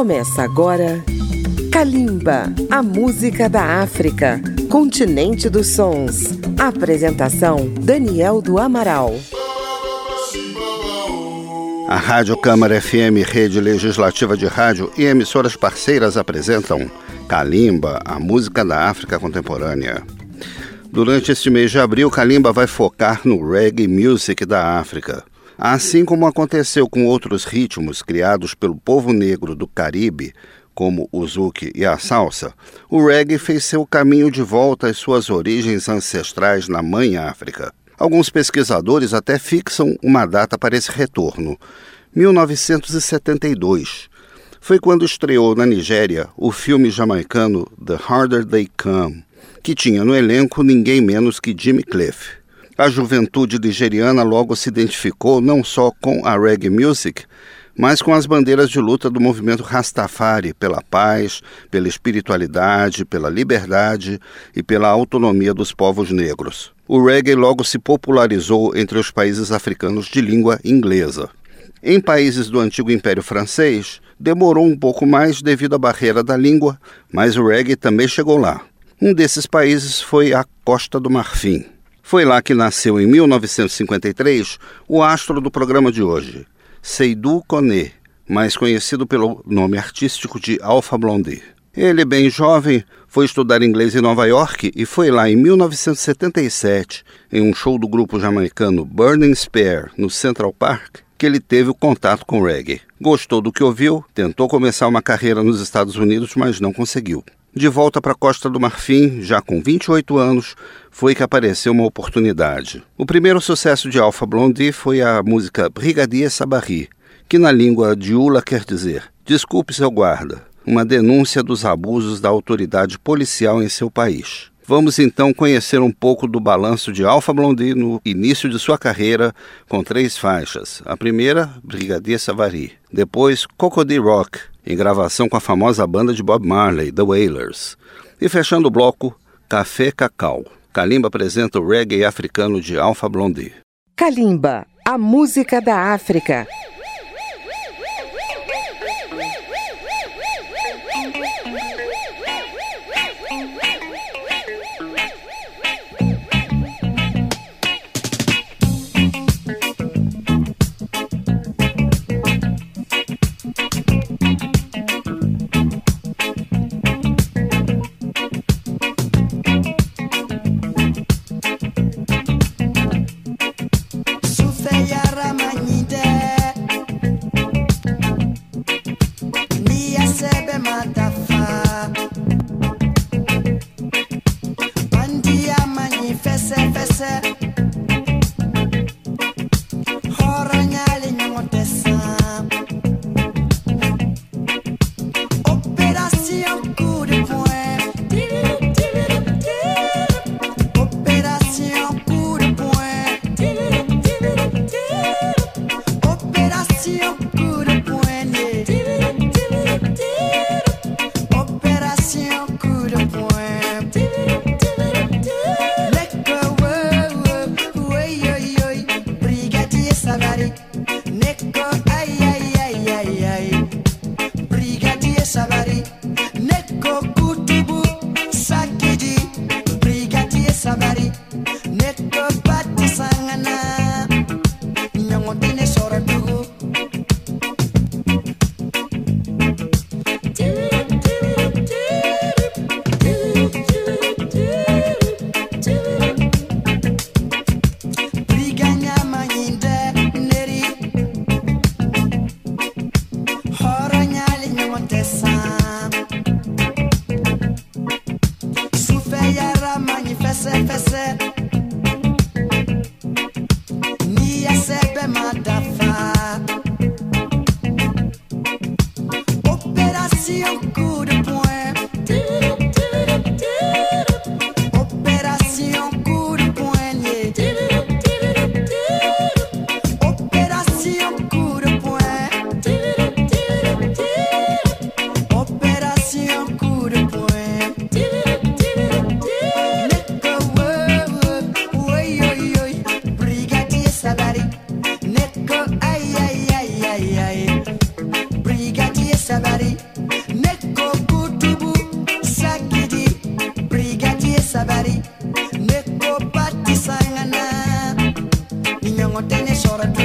Começa agora Kalimba, a música da África, continente dos sons. Apresentação Daniel do Amaral. A Rádio Câmara FM, rede legislativa de rádio e emissoras parceiras apresentam Kalimba, a música da África contemporânea. Durante este mês de abril, Kalimba vai focar no reggae music da África. Assim como aconteceu com outros ritmos criados pelo povo negro do Caribe, como o zouk e a salsa, o reggae fez seu caminho de volta às suas origens ancestrais na mãe África. Alguns pesquisadores até fixam uma data para esse retorno, 1972. Foi quando estreou na Nigéria o filme jamaicano The Harder They Come, que tinha no elenco ninguém menos que Jimmy Cliff. A juventude nigeriana logo se identificou não só com a reggae music, mas com as bandeiras de luta do movimento Rastafari pela paz, pela espiritualidade, pela liberdade e pela autonomia dos povos negros. O reggae logo se popularizou entre os países africanos de língua inglesa. Em países do antigo Império Francês, demorou um pouco mais devido à barreira da língua, mas o reggae também chegou lá. Um desses países foi a Costa do Marfim. Foi lá que nasceu, em 1953, o astro do programa de hoje, Seydou Kone, mais conhecido pelo nome artístico de Alpha Blondy. Ele, bem jovem, foi estudar inglês em Nova York e foi lá em 1977, em um show do grupo jamaicano Burning Spear, no Central Park, que ele teve o contato com reggae. Gostou do que ouviu, tentou começar uma carreira nos Estados Unidos, mas não conseguiu. De volta para a Costa do Marfim, já com 28 anos, foi que apareceu uma oportunidade. O primeiro sucesso de Alpha Blondy foi a música Brigadier Sabari, que na língua de Ula quer dizer Desculpe seu guarda, uma denúncia dos abusos da autoridade policial em seu país. Vamos então conhecer um pouco do balanço de Alpha Blondy no início de sua carreira, com três faixas. A primeira, Brigadier Savary. Depois, Cocody Rock, em gravação com a famosa banda de Bob Marley, The Wailers. E fechando o bloco, Café Cacau. Kalimba apresenta o reggae africano de Alpha Blondy. Kalimba, a música da África. Sabari. sabari neko patisangana ninyongotene soratu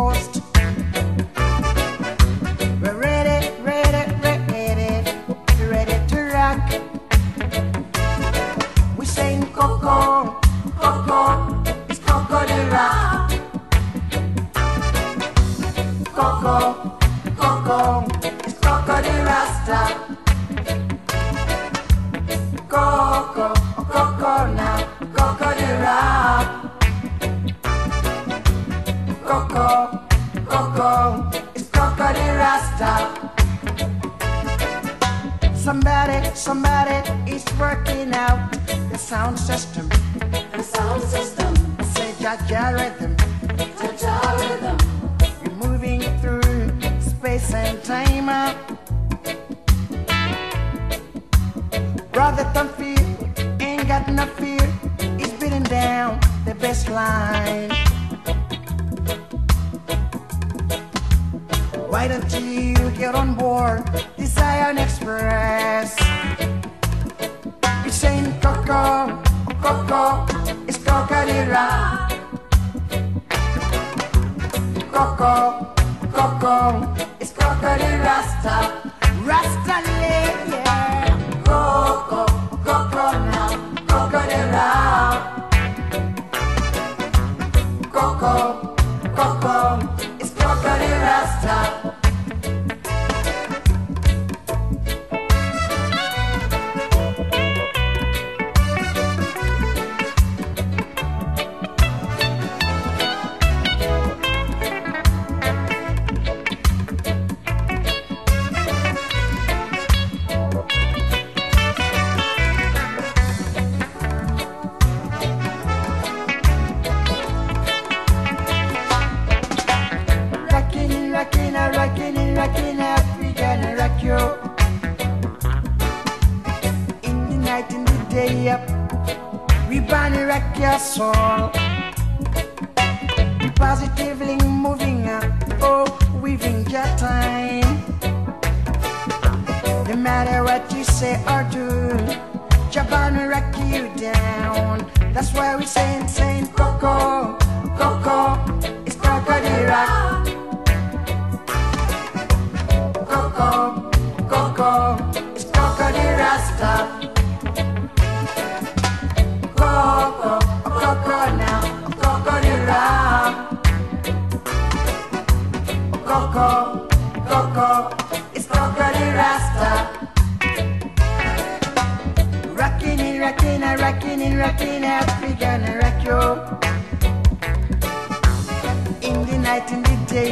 forced Coco, it's Coco the Rasta. Somebody, somebody is working out the sound system. The sound system. I say Jaja rhythm. Jaja rhythm. You're moving through space and time. Brother, don't fear, ain't got no fear. It's beating down the baseline. Why don't you get on board the Zion Express? It's saying Coco, Coco, it's Cocadilla. Coco, Coco, it's Rasta. Rasta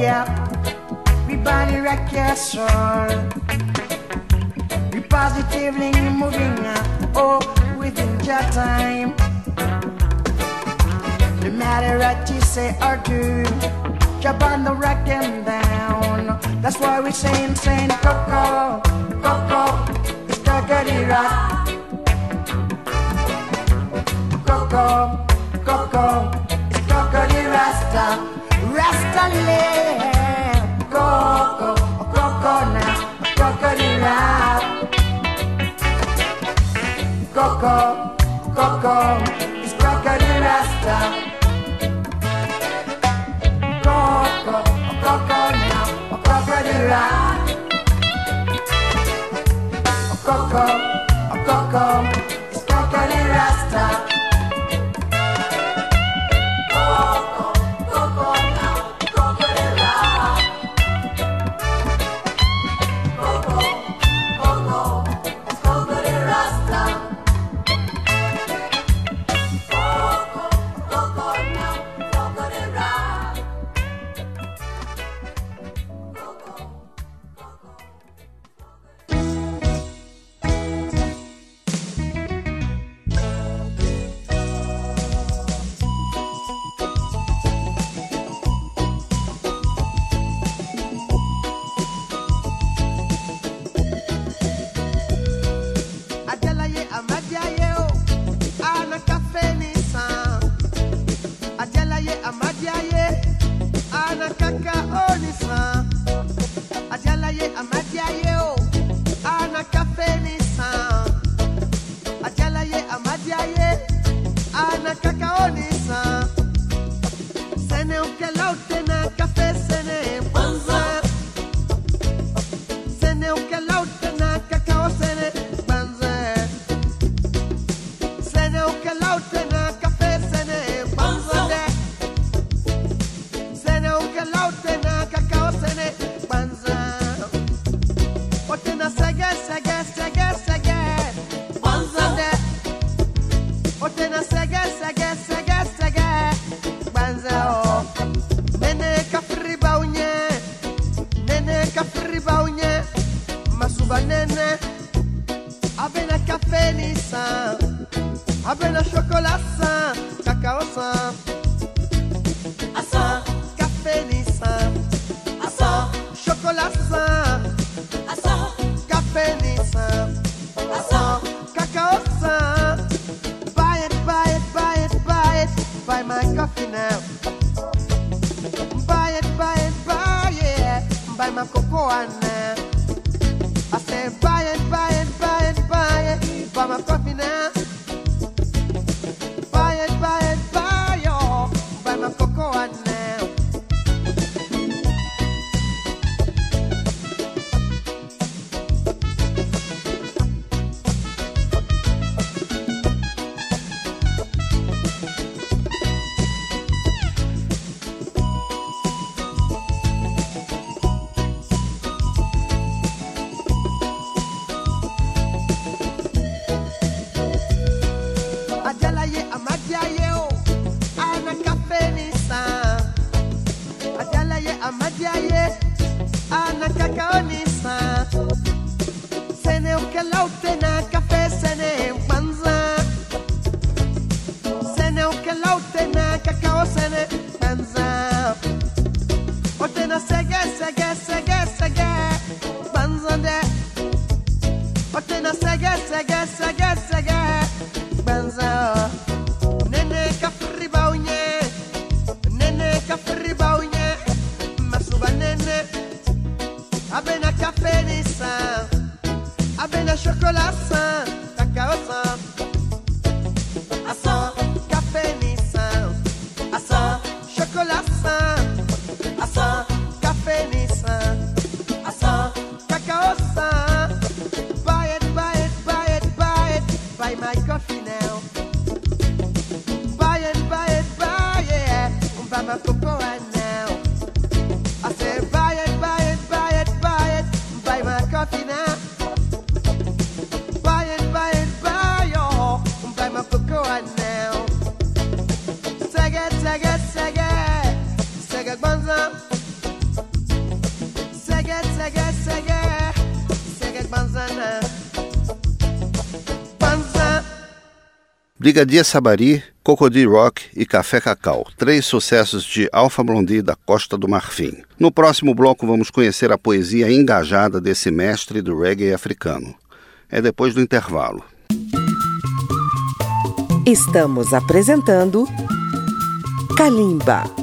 yap. We body rock your soul. We positively moving up, oh, within your time. No matter what you say or do, jump on the rock and down. That's why we sing, sing, Coco, Coco, it's Cockatoo Rock. Coco, Coco, it's Cockatoo Rasta. Coco, Coco is crocodile rasta. Coco, a Coco coco now, coco crocodile rasta. Coco. Benny Sam, Abena Chocolat Sam, Cacao Sam, Assa, Café Nissan, Assa, Chocolat Sam, Assa, Café Nissan, Assa, Cacao Sam. Buy it, buy it, buy it, buy it, buy my coffee now. Buy it, buy it, buy it, buy my cocoa now. I said, buy I'm a. Brigadia Sabari, Cocody Rock e Café Cacau, três sucessos de Alfa Blondie da Costa do Marfim. No próximo bloco vamos conhecer a poesia engajada desse mestre do reggae africano. É depois do intervalo. Estamos apresentando Kalimba.